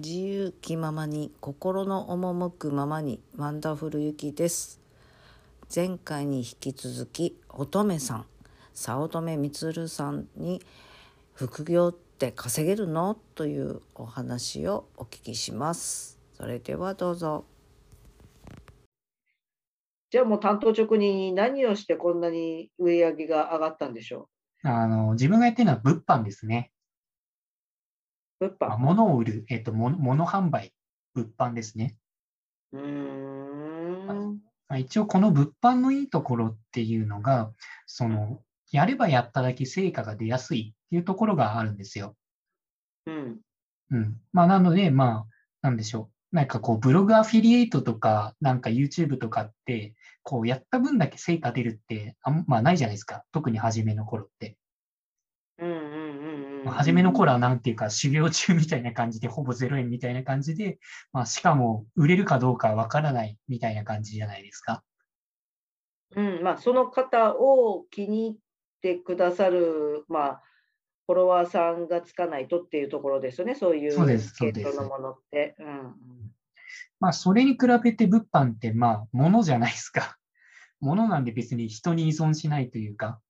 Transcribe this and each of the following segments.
自由気ままに心の赴くままにワンダフルゆきです。前回に引き続き乙女さん早乙女充さんに副業って稼げるの？というお話をお聞きします。それではどうぞ。じゃあもう担当直入に何をしてこんなに売り上げが上がったんでしょあの、自分がやってるのは物販ですね。う物販。物を売る、えっと、物物販売、物販ですね。うーん。まあ一応、この物販のいいところっていうのが、その、やればやっただけ成果が出やすいっていうところがあるんですよ。うん。うん。まあ、なので、まあ、なんでしょう。なんかこう、ブログアフィリエイトとか、なんか YouTube とかって、こう、やった分だけ成果出るって、あんまあ、ないじゃないですか。特に初めの頃って。うんうん。まあ初めの頃はなんていうか修行中みたいな感じでほぼ0円みたいな感じで、まあ、しかも売れるかどうかわからないみたいな感じじゃないですか。うん、まあ、その方を気に入ってくださる、まあ、フォロワーさんがつかないとっていうところですよね、そういう系統のものって。うんまあそれに比べて物販ってまあ物じゃないですか。物なんで別に人に依存しないというか、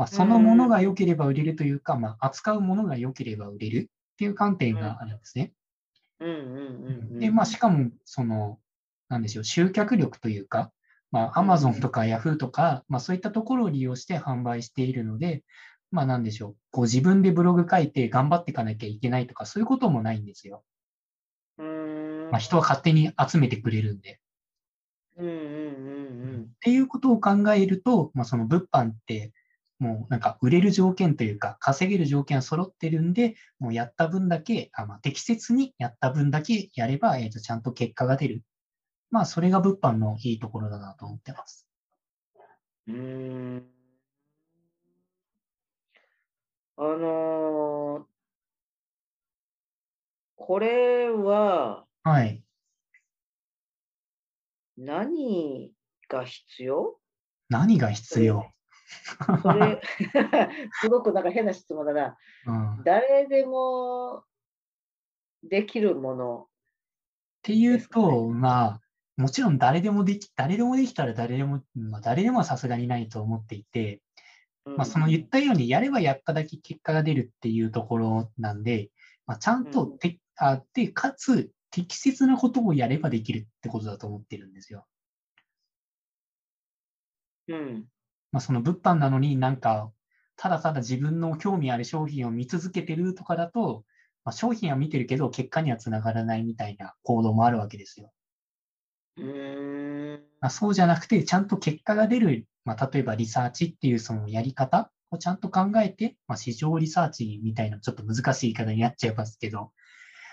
まあ、そのものが良ければ売れるというか、まあ扱うものが良ければ売れるっていう観点があるんですね。で、まあしかもその、なんでしょう、集客力というか、まあ、うん Amazon とか Yahoo とか、まあ、そういったところを利用して販売しているので、まあ、なんでしょう、こう自分でブログ書いて頑張っていかなきゃいけないとか、そういうこともないんですよ。まあ、人は勝手に集めてくれるんで。っていうことを考えると、まあ、その物販って、もうなんか売れる条件というか、稼げる条件は揃ってるんで、もうやった分だけ、あまあ、適切にやった分だけやれば、えーと、ちゃんと結果が出る。まあ、それが物販のいいところだなと思ってます。うん。あのーこれははい。何が必要？何が必要、それ、すごくなんか変な質問だな。うん、っ誰でもできるもの。ていうと、まあ、もちろん誰でもでき、誰でもできたら誰でも、まあ、誰でもはさすがにないと思っていて、うんまあ、その言ったように、やればやっただけ結果が出るっていうところなんで、まあ、ちゃんとて、あで、かつ、適切なことをやればできるってことだと思ってるんですよ。うん。まあ、その物販なのになんか、ただただ自分の興味ある商品を見続けてるとかだと、まあ、商品は見てるけど、結果にはつながらないみたいな行動もあるわけですよ。うーん。まあ、そうじゃなくて、ちゃんと結果が出る、まあ、例えばリサーチっていうそのやり方をちゃんと考えて、まあ、市場リサーチみたいなちょっと難しい言い方になっちゃいますけど、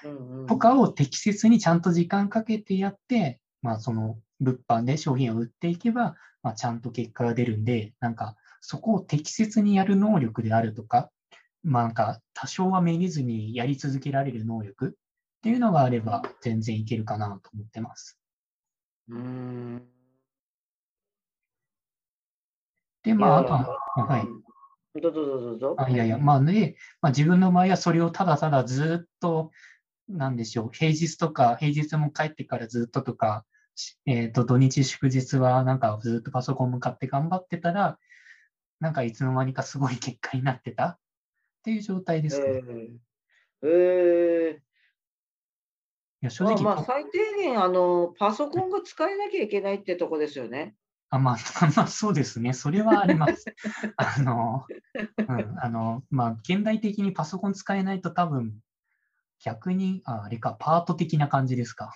うんうんとかを適切にちゃんと時間かけてやって、まあ、その物販で商品を売っていけば、まあ、ちゃんと結果が出るんで、なんかそこを適切にやる能力であるとか、まあ、なんか多少はめげずにやり続けられる能力っていうのがあれば全然いけるかなと思ってます。うーん。で、まあ、あとは、あはい。うんどうぞどうぞどうぞ。あいやいや、まあね、まあ、自分の場合はそれをただただずっと、なんでしょう、平日とか、平日も帰ってからずっととか、しえっ、と、土日祝日はなんかずっとパソコン向かって頑張ってたら、なんかいつの間にかすごい結果になってたっていう状態ですね。いえーえや、ーまあ正直、まあ最低限あのパソコンが使えなきゃいけないってとこですよね。あ、まあ、まあ、そうですね。それはあります。あの、うん、あの、まあ、現代的にパソコン使えないと多分、逆に、あ、あれか、パート的な感じですか。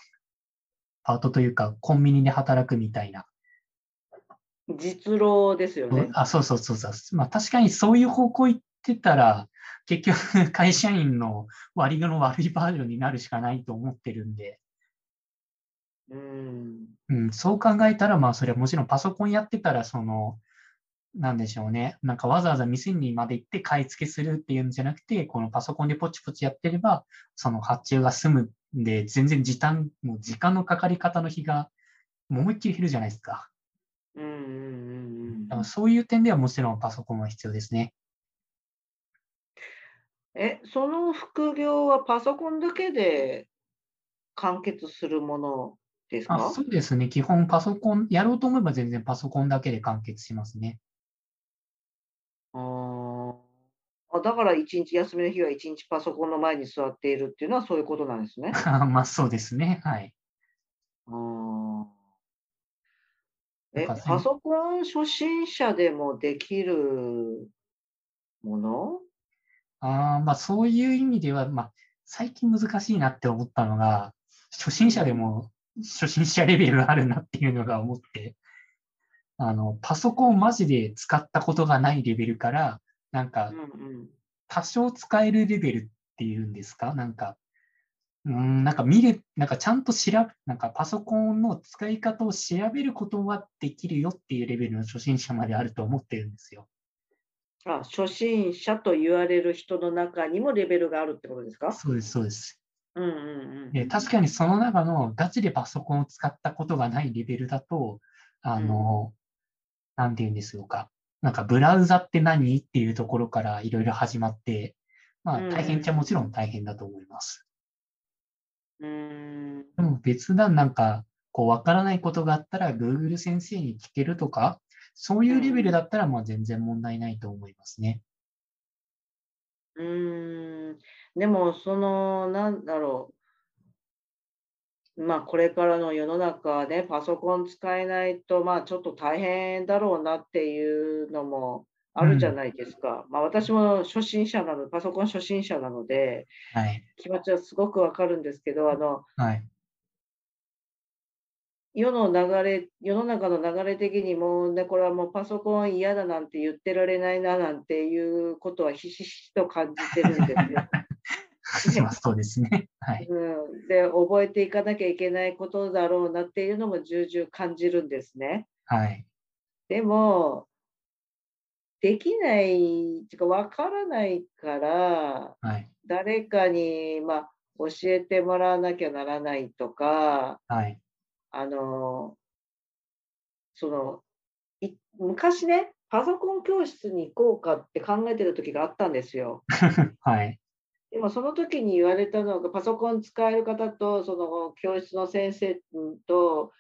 パートというか、コンビニで働くみたいな。実労ですよね。あ、そうそうそうそう。まあ、確かにそういう方向行ってたら、結局、会社員の割の悪いバージョンになるしかないと思ってるんで、うん。うん、そう考えたら、まあ、それはもちろんパソコンやってたら、その、なんでしょうね。なんかわざわざ店にまで行って買い付けするっていうんじゃなくて、このパソコンでポチポチやってれば、その発注が済むんで、全然時短、もう時間のかかり方の日が、思いっきり減るじゃないですか。うんうんうんだからそういう点ではもちろんパソコンは必要ですね。え、その副業はパソコンだけで完結するものですか？あそうですね。基本パソコン、やろうと思えば全然パソコンだけで完結しますね。あーあだから一日休みの日は一日パソコンの前に座っているっていうのはそういうことなんですね。まあそうですね。はい。あーえ、なんかパソコン初心者でもできるもの？あーまあそういう意味では、まあ最近難しいなって思ったのが、初心者でも初心者レベルあるなっていうのが思って、あの、パソコンをマジで使ったことがないレベルから、なんかうんうん。多少使えるレベルっていうんですか？なんか、うーん、なんか見れ、なんかちゃんと調べ、なんかパソコンの使い方を調べることはできるよっていうレベルの初心者まであると思ってるんですよ。あ、初心者と言われる人の中にもレベルがあるってことですか？そうです、そうです。うんうんうん。で確かにその中のガチでパソコンを使ったことがないレベルだと、あの、なんて言うんですよか。なんかブラウザって何？っていうところからいろいろ始まって、まあうん大変っちゃもちろん大変だと思います。うーん。でも別段なんか、こうわからないことがあったら Google 先生に聞けるとか、そういうレベルだったらまあ全然問題ないと思いますね。うーん。でも、その、なんだろう。まあ、これからの世の中はね、パソコン使えないと、まあ、ちょっと大変だろうなっていうのもあるじゃないですか。まあ、私も初心者なの、パソコン初心者なので、はい。気持ちはすごくわかるんですけど、あの、はい。世の流れ、世の中の流れ的にもうね、これはもうパソコン嫌だなんて言ってられないななんていうことはひしひしと感じてるんですよ。ま あそうですね。はい。うん、で、覚えていかなきゃいけないことだろうなっていうのも重々感じるんですね。はい。でも、できない、てかわからないから、はい。誰かに、まあ、教えてもらわなきゃならないとか、はい。あの、その、い昔ね、パソコン教室に行こうかって考えてる時があったんですよ。はい。でもその時に言われたのが、パソコン使える方と、その教室の先生と、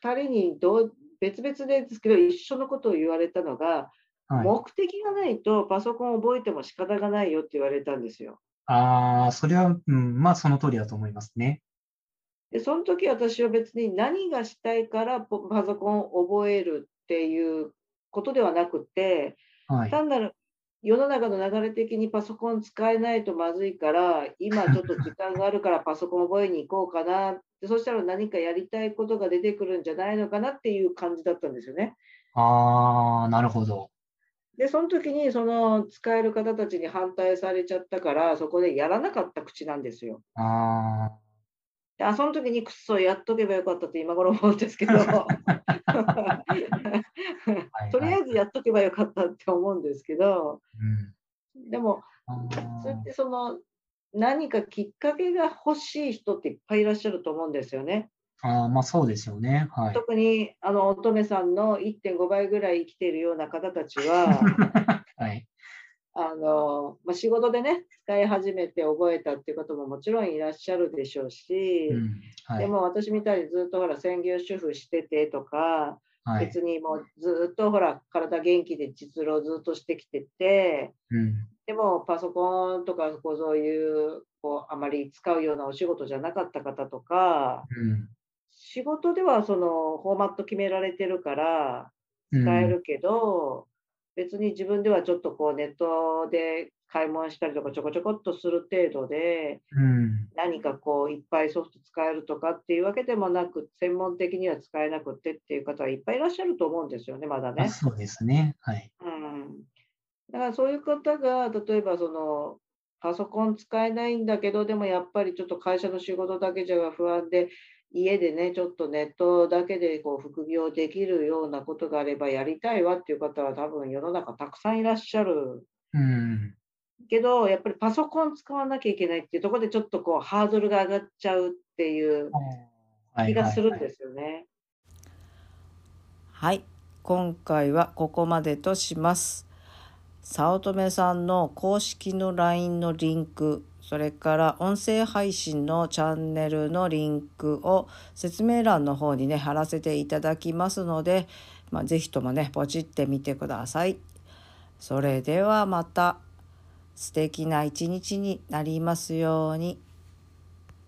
2人にどう別々ですけど、一緒のことを言われたのが、はい。目的がないとパソコンを覚えても仕方がないよって言われたんですよ。ああ、それは、うん、まあその通りだと思いますね。で、その時私は別に何がしたいからポパソコンを覚えるっていうことではなくて、はい。単なる世の中の流れ的にパソコン使えないとまずいから、今ちょっと時間があるからパソコン覚えに行こうかなで、そしたら何かやりたいことが出てくるんじゃないのかなっていう感じだったんですよね。ああ、なるほど。で、その時にその使える方たちに反対されちゃったから、そこでやらなかった口なんですよ。あであその時にくっそやっとけばよかったって今頃思うんですけど、やっとけばよかったって思うんですけど、うん。でも、あそれっーてその何かきっかけが欲しい人っていっぱいいらっしゃると思うんですよね。あー、まあそうですよね。はい。特にあの乙女さんの1.5倍ぐらい生きているような方たちは はい。あの、まあ、仕事でね使い始めて覚えたっていう方ももちろんいらっしゃるでしょうし、うん。はい。でも私みたいにずっとほら専業主婦しててとか、はい。別にもうずっとほら体元気で実労ずっとしてきててうん。でもパソコンとかこうそういうこうあまり使うようなお仕事じゃなかった方とかうん。仕事ではそのフォーマット決められてるからうん使えるけど、別に自分ではちょっとこうネットで買い物したりとかちょこちょこっとする程度でうん。何かこういっぱいソフト使えるとかっていうわけでもなく専門的には使えなくてっていう方はいっぱいいらっしゃると思うんですよねまだね。あそうですね。はい。うん、だからそういう方が例えばそのパソコン使えないんだけどでもやっぱりちょっと会社の仕事だけじゃ不安で家でねちょっとネットだけでこう副業できるようなことがあればやりたいわっていう方は多分世の中たくさんいらっしゃるうん。けどやっぱりパソコン使わなきゃいけないっていうところでちょっとこうハードルが上がっちゃうっていう気がするんですよね。はい、今回はここまでとします。早乙女さんの公式の LINE のリンク、それから音声配信のチャンネルのリンクを説明欄の方にね貼らせていただきますので、まあ、ぜひともねポチってみてください。それではまた素敵な一日になりますように。